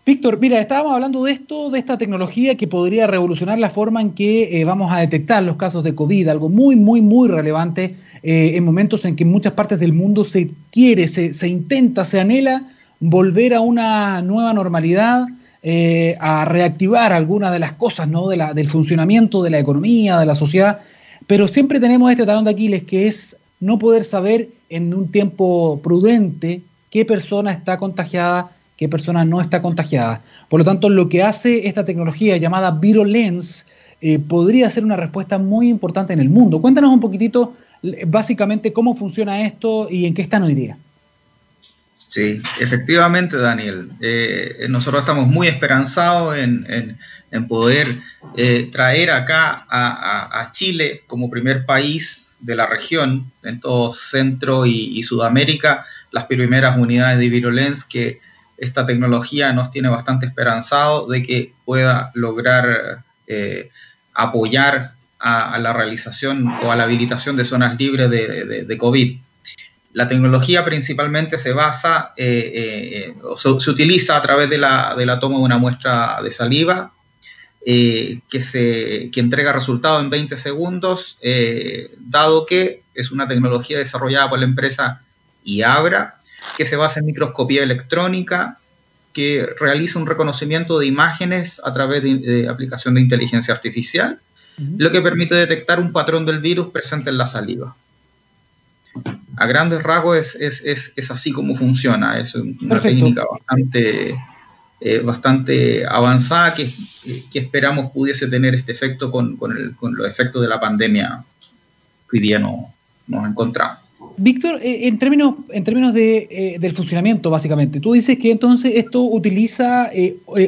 Víctor, mira, estábamos hablando de esto, de esta tecnología que podría revolucionar la forma en que eh, vamos a detectar los casos de COVID, algo muy, muy, muy relevante eh, en momentos en que en muchas partes del mundo se quiere, se, se intenta, se anhela volver a una nueva normalidad, eh, a reactivar algunas de las cosas ¿no? de la, del funcionamiento de la economía, de la sociedad, pero siempre tenemos este talón de Aquiles que es no poder saber en un tiempo prudente qué persona está contagiada, qué persona no está contagiada. Por lo tanto, lo que hace esta tecnología llamada ViroLens eh, podría ser una respuesta muy importante en el mundo. Cuéntanos un poquitito básicamente cómo funciona esto y en qué está hoy día. Sí, efectivamente, Daniel. Eh, nosotros estamos muy esperanzados en, poder eh, traer acá a, Chile como primer país de la región, en todo Centro y, Sudamérica, las primeras unidades de Virulence que esta tecnología nos tiene bastante esperanzado de que pueda lograr eh, apoyar a, la realización o a la habilitación de zonas libres de COVID. La tecnología principalmente se basa, eh, eh, o se, utiliza a través de la, toma de una muestra de saliva, eh, que, se, que entrega resultados en 20 segundos, dado que es una tecnología desarrollada por la empresa IABRA, que se basa en microscopía electrónica, que realiza un reconocimiento de imágenes a través de, aplicación de inteligencia artificial, lo que permite detectar un patrón del virus presente en la saliva a grandes rasgos es, así como funciona. Es una técnica bastante, eh, bastante avanzada que, esperamos pudiese tener este efecto con, los efectos de la pandemia que hoy día no, nos encontramos. Víctor, eh, en términos, en términos de, eh, del funcionamiento, básicamente, tú dices que entonces esto utiliza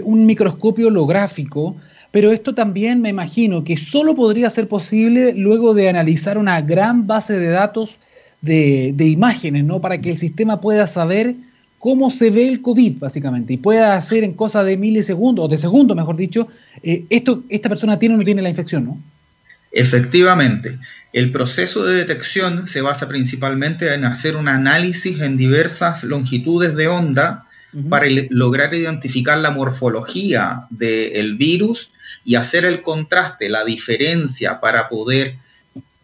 un microscopio holográfico, pero esto también me imagino que solo podría ser posible luego de analizar una gran base de datos de, imágenes, ¿no? Para que el sistema pueda saber cómo se ve el COVID, básicamente, y pueda hacer en cosas de milisegundos, o de segundos, mejor dicho, eh, esto, esta persona tiene o no tiene la infección, ¿no? Efectivamente, el proceso de detección se basa principalmente en hacer un análisis en diversas longitudes de onda para lograr identificar la morfología del virus y hacer el contraste, la diferencia para poder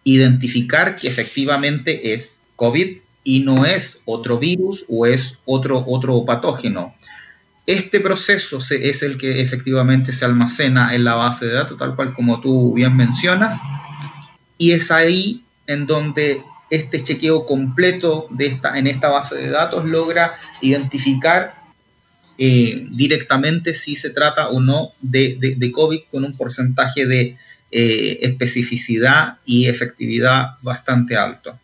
identificar que efectivamente es COVID y no es otro virus o es otro, otro patógeno. Este proceso es el que efectivamente se almacena en la base de datos, tal cual como tú bien mencionas, y es ahí en donde este chequeo completo de esta, en esta base de datos logra identificar eh, directamente si se trata o no de, de, COVID con un porcentaje de eh, especificidad y efectividad bastante alto.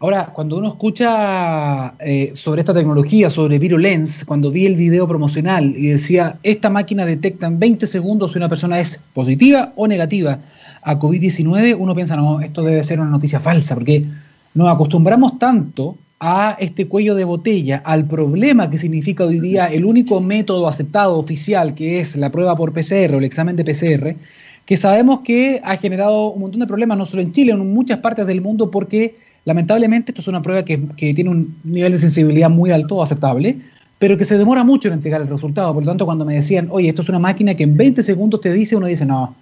Ahora, cuando uno escucha eh, sobre esta tecnología, sobre Virulence, cuando vi el video promocional y decía, esta máquina detecta en 20 segundos si una persona es positiva o negativa a COVID-19, uno piensa, no, esto debe ser una noticia falsa, porque nos acostumbramos tanto a este cuello de botella, al problema que significa hoy día el único método aceptado oficial, que es la prueba por PCR o el examen de PCR, que sabemos que ha generado un montón de problemas, no solo en Chile, en muchas partes del mundo, porque Lamentablemente, esto es una prueba que, tiene un nivel de sensibilidad muy alto, aceptable, pero que se demora mucho en entregar el resultado. Por lo tanto, cuando me decían, oye, esto es una máquina que en 20 segundos te dice, uno dice, no,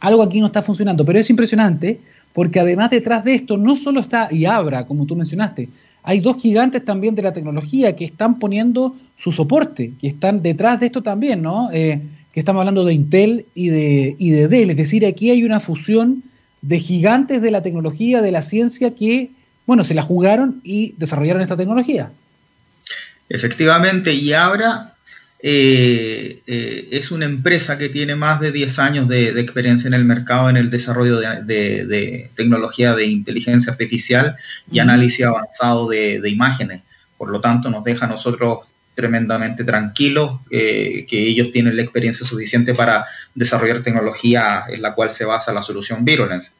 algo aquí no está funcionando. Pero es impresionante porque además detrás de esto no solo está Iabra, como tú mencionaste, hay dos gigantes también de la tecnología que están poniendo su soporte, que están detrás de esto también, ¿no? Eh, que estamos hablando de Intel y de, y de Dell. Es decir, aquí hay una fusión de gigantes de la tecnología, de la ciencia, que bueno, se la jugaron y desarrollaron esta tecnología. Efectivamente, y ahora eh, eh, es una empresa que tiene más de 10 años de, experiencia en el mercado en el desarrollo de, tecnología de inteligencia artificial y análisis avanzado de, imágenes. Por lo tanto, nos deja a nosotros tremendamente tranquilos eh, que ellos tienen la experiencia suficiente para desarrollar tecnología en la cual se basa la solución Virulence.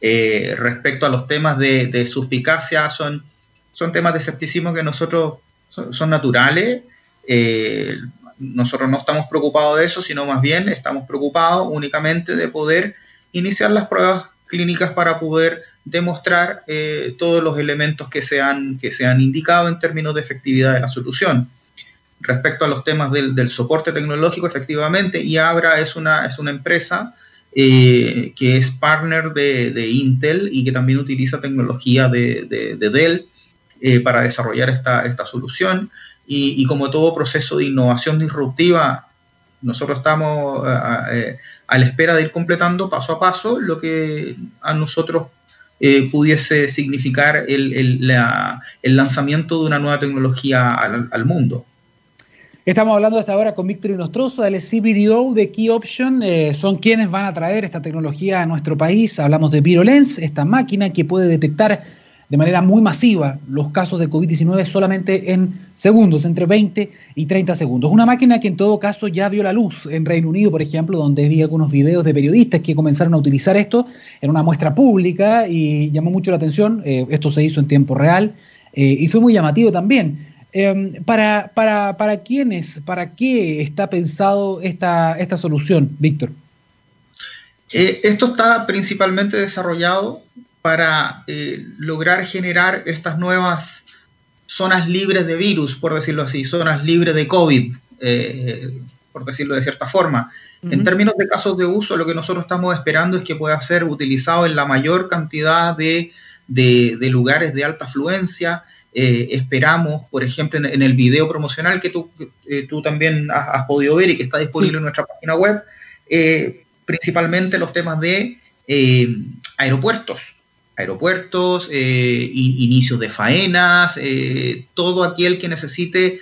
Eh, respecto a los temas de, suspicacia, son, son temas de escepticismo que nosotros son, naturales. Eh, nosotros no estamos preocupados de eso, sino más bien estamos preocupados únicamente de poder iniciar las pruebas clínicas para poder demostrar todos los elementos que se, que se han indicado en términos de efectividad de la solución. Respecto a los temas del, del soporte tecnológico, efectivamente, IABRA es una, es una empresa eh, que es partner de, Intel y que también utiliza tecnología de, Dell eh, para desarrollar esta, esta solución. Y, como todo proceso de innovación disruptiva, nosotros estamos eh, a, la espera de ir completando paso a paso lo que a nosotros pudiese significar el, lanzamiento de una nueva tecnología al mundo. Estamos hablando hasta ahora con Víctor Inostroso, del CBDO de Key Option. Eh, son quienes van a traer esta tecnología a nuestro país. Hablamos de ViroLens, esta máquina que puede detectar de manera muy masiva los casos de COVID-19 solamente en segundos, entre 20 y 30 segundos. Una máquina que en todo caso ya vio la luz en Reino Unido, por ejemplo, donde vi algunos videos de periodistas que comenzaron a utilizar esto en una muestra pública y llamó mucho la atención. Eh, esto se hizo en tiempo real eh, y fue muy llamativo también. Em, para, para, para, quiénes, para qué está pensado esta, esta solución, Víctor? Eh, esto está principalmente desarrollado para eh, lograr generar estas nuevas zonas libres de virus, por decirlo así, zonas libres de COVID, eh, por decirlo de cierta forma. En términos de casos de uso, lo que nosotros estamos esperando es que pueda ser utilizado en la mayor cantidad de, de, de lugares de alta afluencia, eh, esperamos, por ejemplo, en, el video promocional que tú, eh, tú también has, podido ver y que está disponible en nuestra página web, eh, principalmente los temas de aeropuertos, aeropuertos, inicios de faenas, todo aquel que necesite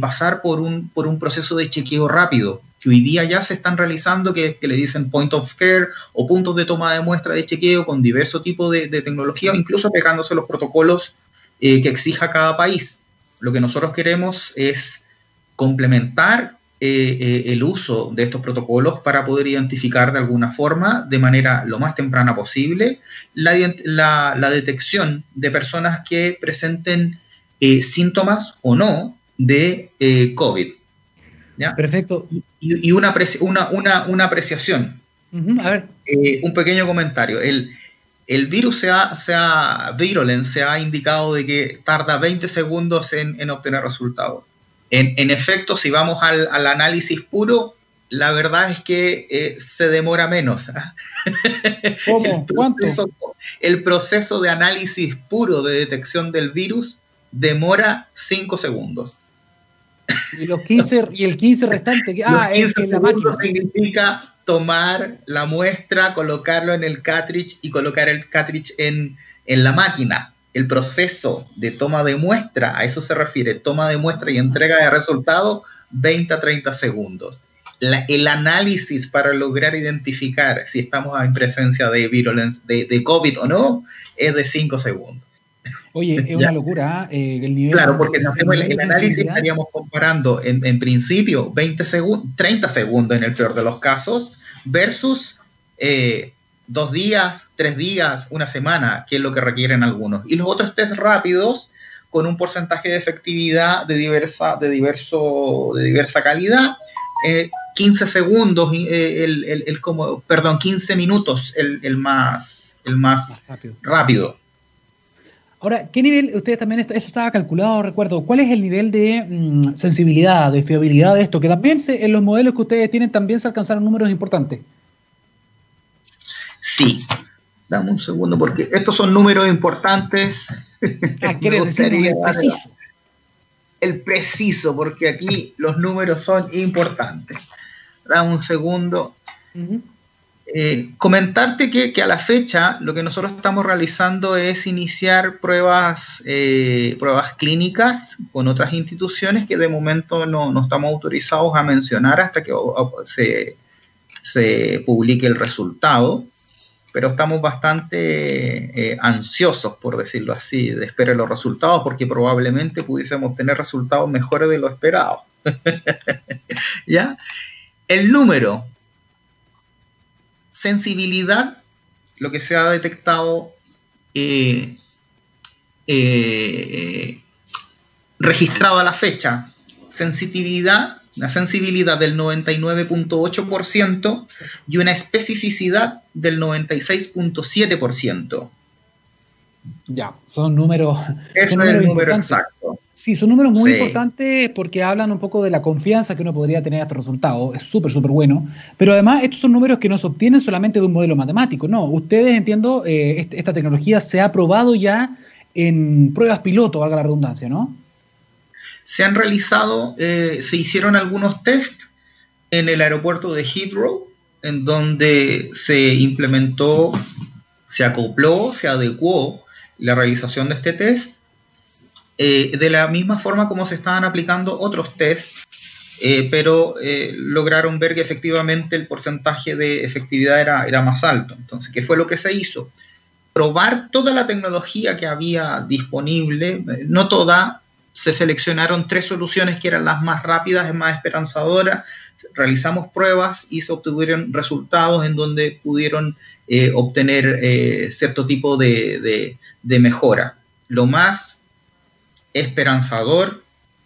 pasar por un, por un proceso de chequeo rápido, que hoy día ya se están realizando, que, le dicen point of care o puntos de toma de muestra de chequeo con diverso tipo de, de tecnología, incluso pegándose los protocolos eh, que exija cada país. Lo que nosotros queremos es complementar eh, eh, el uso de estos protocolos para poder identificar de alguna forma, de manera lo más temprana posible, la, detección de personas que presenten síntomas o no de COVID. Perfecto. Y, una, una, una, apreciación. a ver. Eh, un pequeño comentario. El, el virus se ha, se ha, se ha indicado de que tarda 20 segundos en, obtener resultados. En, efecto, si vamos al, análisis puro, la verdad es que eh, se demora menos. ¿Cómo? ¿Cuánto? el proceso de análisis puro de detección del virus demora 5 segundos. Y, los 15, y el 15 restante, ah, es la máquina. significa tomar la muestra, colocarlo en el cartridge y colocar el cartridge en, en la máquina. El proceso de toma de muestra, a eso se refiere, toma de muestra y entrega de resultado, 20 a 30 segundos. el análisis para lograr identificar si estamos en presencia de virulence, de, de COVID o no, es de 5 segundos. Oye, es una locura ¿ah? eh, el nivel. Claro, porque hacemos el, análisis estaríamos comparando en, principio 20 segundos, 30 segundos en el peor de los casos, versus eh, dos días, tres días, una semana, que es lo que requieren algunos. Y los otros test rápidos con un porcentaje de efectividad de diversa, de diverso, de diversa calidad. 15 eh, segundos, el, el, como, perdón, 15 minutos el, más, el más, rápido. Ahora, ¿qué nivel, ustedes también, eso estaba calculado, recuerdo, cuál es el nivel de mm, sensibilidad, de fiabilidad de esto? Que también en los modelos que ustedes tienen también se alcanzaron números importantes. Sí, dame un segundo, porque estos son números importantes. Ah, decir el preciso. El preciso, porque aquí los números son importantes. Dame un segundo. Eh, comentarte que, a la fecha lo que nosotros estamos realizando es iniciar pruebas, eh, pruebas clínicas con otras instituciones que de momento no, estamos autorizados a mencionar hasta que se, publique el resultado, pero estamos bastante eh, ansiosos, por decirlo así, de esperar los resultados porque probablemente pudiésemos obtener resultados mejores de lo esperado. ¿Ya? El número sensibilidad, lo que se ha detectado eh, eh, registrado a la fecha, sensitividad, la sensibilidad del 99.8% y una especificidad del 96.7%. Ya, son números. Eso es el número exacto. Sí, son números muy importantes porque hablan un poco de la confianza que uno podría tener a estos resultados. Es súper, súper bueno. Pero además, estos son números que no se obtienen solamente de un modelo matemático. No, ustedes, entiendo, eh, esta tecnología se ha probado ya en pruebas piloto, valga la redundancia, ¿no? Se han realizado, eh, se hicieron algunos test en el aeropuerto de Heathrow, en donde se implementó, se acopló, se adecuó la realización de este test eh, de la misma forma como se estaban aplicando otros test, eh, pero eh, lograron ver que efectivamente el porcentaje de efectividad era, era más alto. Entonces, ¿qué fue lo que se hizo? Probar toda la tecnología que había disponible, no toda, se seleccionaron tres soluciones que eran las más rápidas y más esperanzadoras. Realizamos pruebas y se obtuvieron resultados en donde pudieron obtener cierto tipo de, de, mejora. Lo más esperanzador,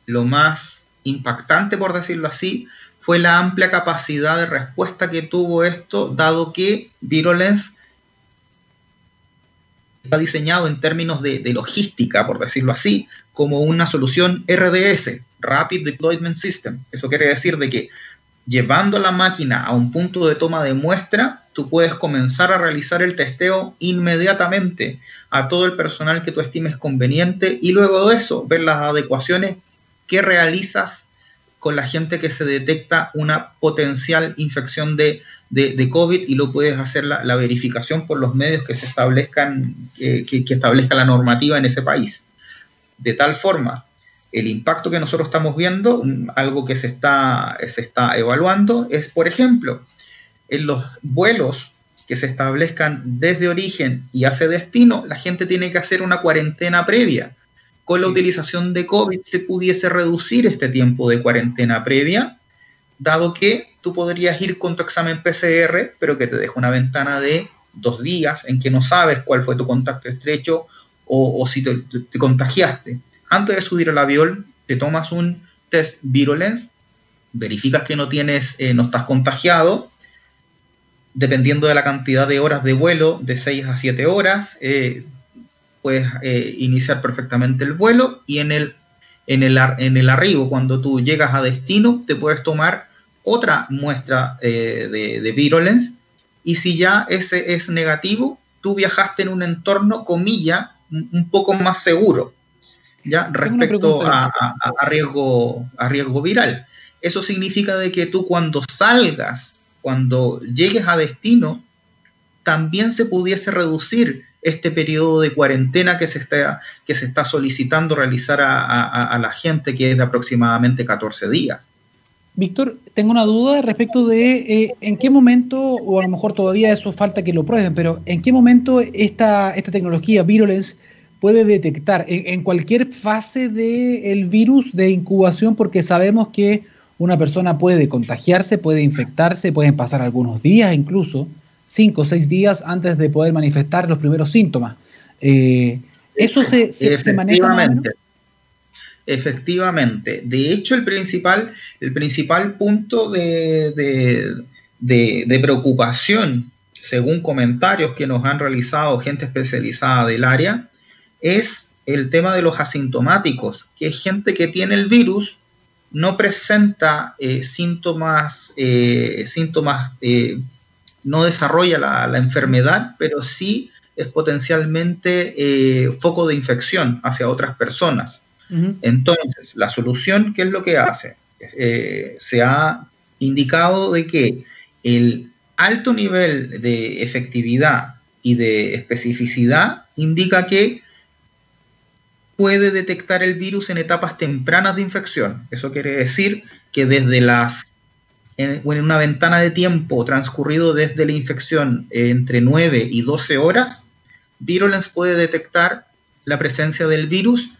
lo más impactante, por decirlo así, fue la amplia capacidad de respuesta que tuvo esto, dado que Virulence está diseñado en términos de, logística, por decirlo así, como una solución RDS, Rapid Deployment System. Eso quiere decir de que llevando la máquina a un punto de toma de muestra, tú puedes comenzar a realizar el testeo inmediatamente a todo el personal que tú estimes conveniente y luego de eso ver las adecuaciones que realizas con la gente que se detecta una potencial infección de, COVID y lo puedes hacer la, verificación por los medios que se establezcan, que, que establezca la normativa en ese país. De tal forma el impacto que nosotros estamos viendo, algo que se está, se está evaluando, es, por ejemplo, en los vuelos que se establezcan desde origen y hacia destino, la gente tiene que hacer una cuarentena previa. Con la utilización de COVID se pudiese reducir este tiempo de cuarentena previa, dado que tú podrías ir con tu examen PCR, pero que te deja una ventana de dos días en que no sabes cuál fue tu contacto estrecho o, si te contagiaste antes de subir al avión, te tomas un test Virulence, verificas que no tienes, eh, no estás contagiado, dependiendo de la cantidad de horas de vuelo, de 6 a 7 horas, eh, puedes eh, iniciar perfectamente el vuelo y en el, en, el, en el arribo, cuando tú llegas a destino, te puedes tomar otra muestra de, de virulence. Y si ya ese es negativo, tú viajaste en un entorno, comilla, un poco más seguro, ya respecto a, riesgo, a riesgo viral. Eso significa de que tú cuando salgas, cuando llegues a destino, también se pudiese reducir este periodo de cuarentena que se está, que se está solicitando realizar a, la gente, que es de aproximadamente 14 días. Víctor, tengo una duda respecto de eh, en qué momento, o a lo mejor todavía eso falta que lo prueben, pero en qué momento esta, esta tecnología Virulence puede detectar en, cualquier fase del virus de incubación, porque sabemos que una persona puede contagiarse, puede infectarse, pueden pasar algunos días incluso, cinco o seis días antes de poder manifestar los primeros síntomas. Eh, ¿Eso se, se, maneja? Efectivamente. De hecho, el principal, el principal punto de, de, preocupación, según comentarios que nos han realizado gente especializada del área, es el tema de los asintomáticos, que es gente que tiene el virus, no presenta eh, síntomas, eh, síntomas eh, no desarrolla la, la, enfermedad, pero sí es potencialmente foco de infección hacia otras personas. Entonces, la solución, ¿qué es lo que hace? Se ha indicado de que el alto nivel de efectividad y de especificidad indica que puede detectar el virus en etapas tempranas de infección. Eso quiere decir que desde las en, una ventana de tiempo transcurrido desde la infección entre 9 y 12 horas, Virulence puede detectar la presencia del virus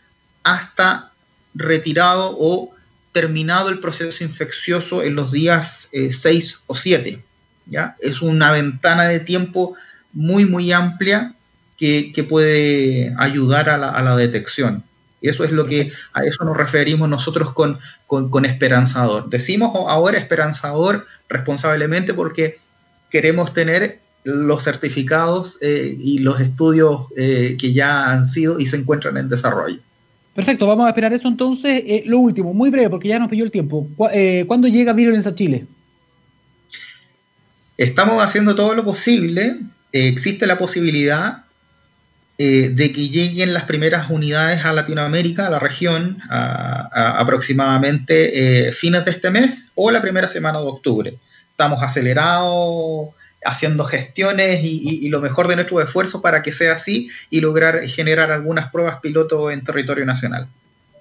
hasta retirado o terminado el proceso infeccioso en los días 6 eh, o 7. ¿ya? Es una ventana de tiempo muy, muy amplia que, puede ayudar a la, detección. Y eso es lo que a eso nos referimos nosotros con, con, esperanzador. Decimos ahora esperanzador responsablemente porque queremos tener los certificados eh, y los estudios eh, que ya han sido y se encuentran en desarrollo. Perfecto, vamos a esperar eso entonces. Eh, lo último, muy breve, porque ya nos pilló el tiempo. ¿Cuándo llega Virulence a Chile? Estamos haciendo todo lo posible. Existe la posibilidad de que lleguen las primeras unidades a Latinoamérica, a la región, aproximadamente fines de este mes o la primera semana de octubre. Estamos acelerados haciendo gestiones y, lo mejor de nuestro esfuerzo para que sea así y lograr generar algunas pruebas piloto en territorio nacional.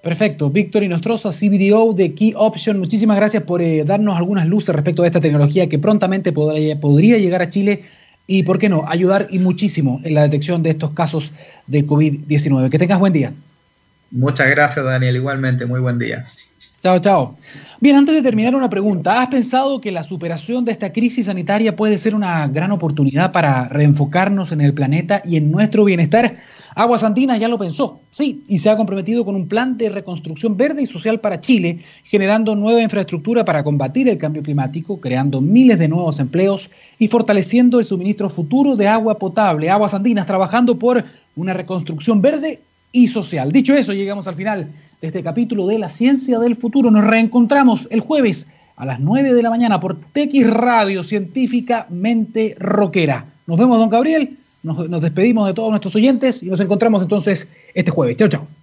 Perfecto. Víctor Inostroza, CBDO de Key Option, muchísimas gracias por eh, darnos algunas luces respecto a esta tecnología que prontamente podría llegar a Chile y, ¿por qué no?, ayudar y muchísimo en la detección de estos casos de COVID-19. Que tengas buen día. Muchas gracias, Daniel. Igualmente, muy buen día. Chao, chao. Bien, antes de terminar una pregunta, ¿has pensado que la superación de esta crisis sanitaria puede ser una gran oportunidad para reenfocarnos en el planeta y en nuestro bienestar? Aguas Andinas ya lo pensó, sí, y se ha comprometido con un plan de reconstrucción verde y social para Chile, generando nueva infraestructura para combatir el cambio climático, creando miles de nuevos empleos y fortaleciendo el suministro futuro de agua potable. Aguas Andinas trabajando por una reconstrucción verde y social. Dicho eso, llegamos al final este capítulo de La Ciencia del Futuro. Nos reencontramos el jueves a las 9 de la mañana por TX Radio Científicamente Rockera. Nos vemos, don Gabriel. Nos, nos despedimos de todos nuestros oyentes y nos encontramos entonces este jueves. Chao, chao.